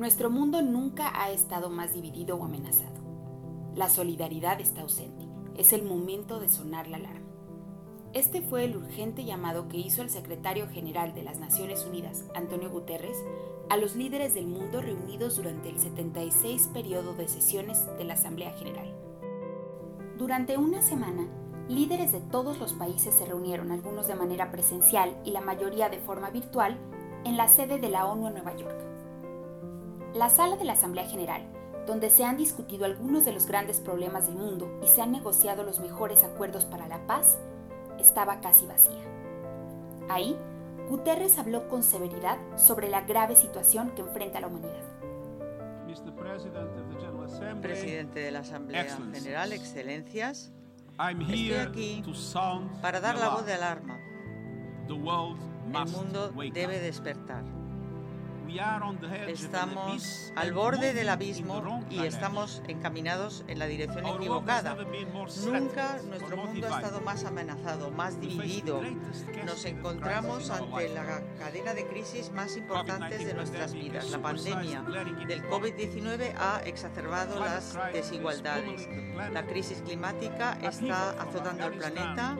Nuestro mundo nunca ha estado más dividido o amenazado. La solidaridad está ausente. Es el momento de sonar la alarma. Este fue el urgente llamado que hizo el secretario general de las Naciones Unidas, Antonio Guterres, a los líderes del mundo reunidos durante el 76 periodo de sesiones de la Asamblea General. Durante una semana, líderes de todos los países se reunieron, algunos de manera presencial y la mayoría de forma virtual, en la sede de la ONU en Nueva York. La sala de la Asamblea General, donde se han discutido algunos de los grandes problemas del mundo y se han negociado los mejores acuerdos para la paz, estaba casi vacía. Ahí, Guterres habló con severidad sobre la grave situación que enfrenta la humanidad. Presidente de la Asamblea General, Excelencias, estoy aquí para dar la voz de alarma. El mundo debe despertar. Estamos al borde del abismo y estamos encaminados en la dirección equivocada. Nunca nuestro mundo ha estado más amenazado, más dividido. Nos encontramos ante la cadena de crisis más importantes de nuestras vidas. La pandemia del COVID-19 ha exacerbado las desigualdades. La crisis climática está azotando al planeta.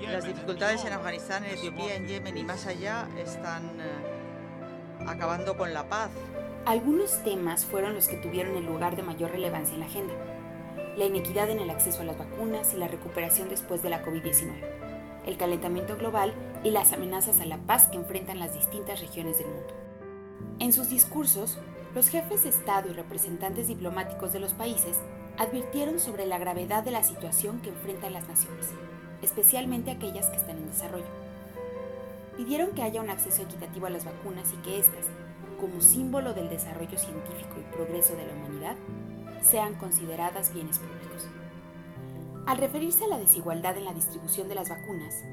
Las dificultades en Afganistán, en Etiopía, en Yemen y más allá están eh, acabando con la paz. Algunos temas fueron los que tuvieron el lugar de mayor relevancia en la agenda. La inequidad en el acceso a las vacunas y la recuperación después de la COVID-19, el calentamiento global y las amenazas a la paz que enfrentan las distintas regiones del mundo. En sus discursos, los jefes de Estado y representantes diplomáticos de los países advirtieron sobre la gravedad de la situación que enfrentan las naciones, especialmente aquellas que están en desarrollo pidieron que haya un acceso equitativo a las vacunas y que éstas, como símbolo del desarrollo científico y progreso de la humanidad, sean consideradas bienes públicos. Al referirse a la desigualdad en la distribución de las vacunas,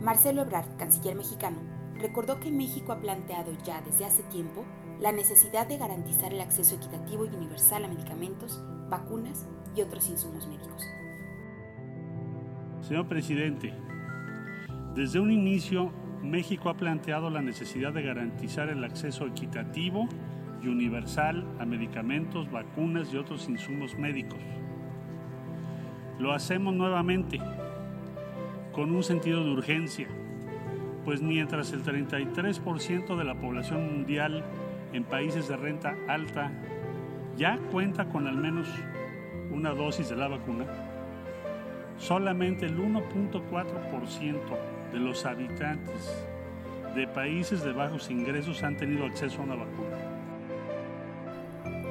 Marcelo Ebrard, canciller mexicano, recordó que México ha planteado ya desde hace tiempo la necesidad de garantizar el acceso equitativo y universal a medicamentos, vacunas y otros insumos médicos. Señor presidente, desde un inicio México ha planteado la necesidad de garantizar el acceso equitativo y universal a medicamentos, vacunas y otros insumos médicos. Lo hacemos nuevamente con un sentido de urgencia, pues mientras el 33% de la población mundial en países de renta alta ya cuenta con al menos una dosis de la vacuna, solamente el 1.4% de los habitantes de países de bajos ingresos han tenido acceso a una vacuna.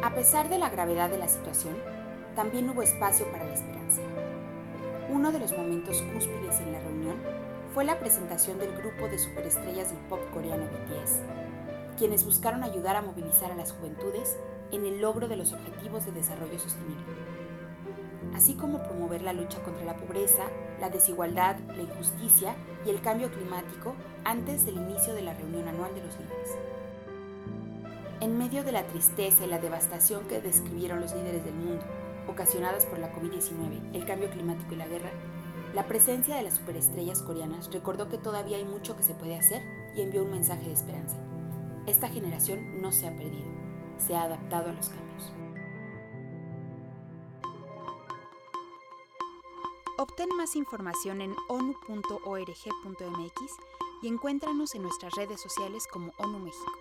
A pesar de la gravedad de la situación, también hubo espacio para la esperanza. Uno de los momentos cúspides en la reunión fue la presentación del grupo de superestrellas del pop coreano BTS, quienes buscaron ayudar a movilizar a las juventudes en el logro de los objetivos de desarrollo sostenible así como promover la lucha contra la pobreza, la desigualdad, la injusticia y el cambio climático antes del inicio de la reunión anual de los líderes. En medio de la tristeza y la devastación que describieron los líderes del mundo, ocasionadas por la COVID-19, el cambio climático y la guerra, la presencia de las superestrellas coreanas recordó que todavía hay mucho que se puede hacer y envió un mensaje de esperanza. Esta generación no se ha perdido, se ha adaptado a los cambios. Obtén más información en onu.org.mx y encuéntranos en nuestras redes sociales como ONU México.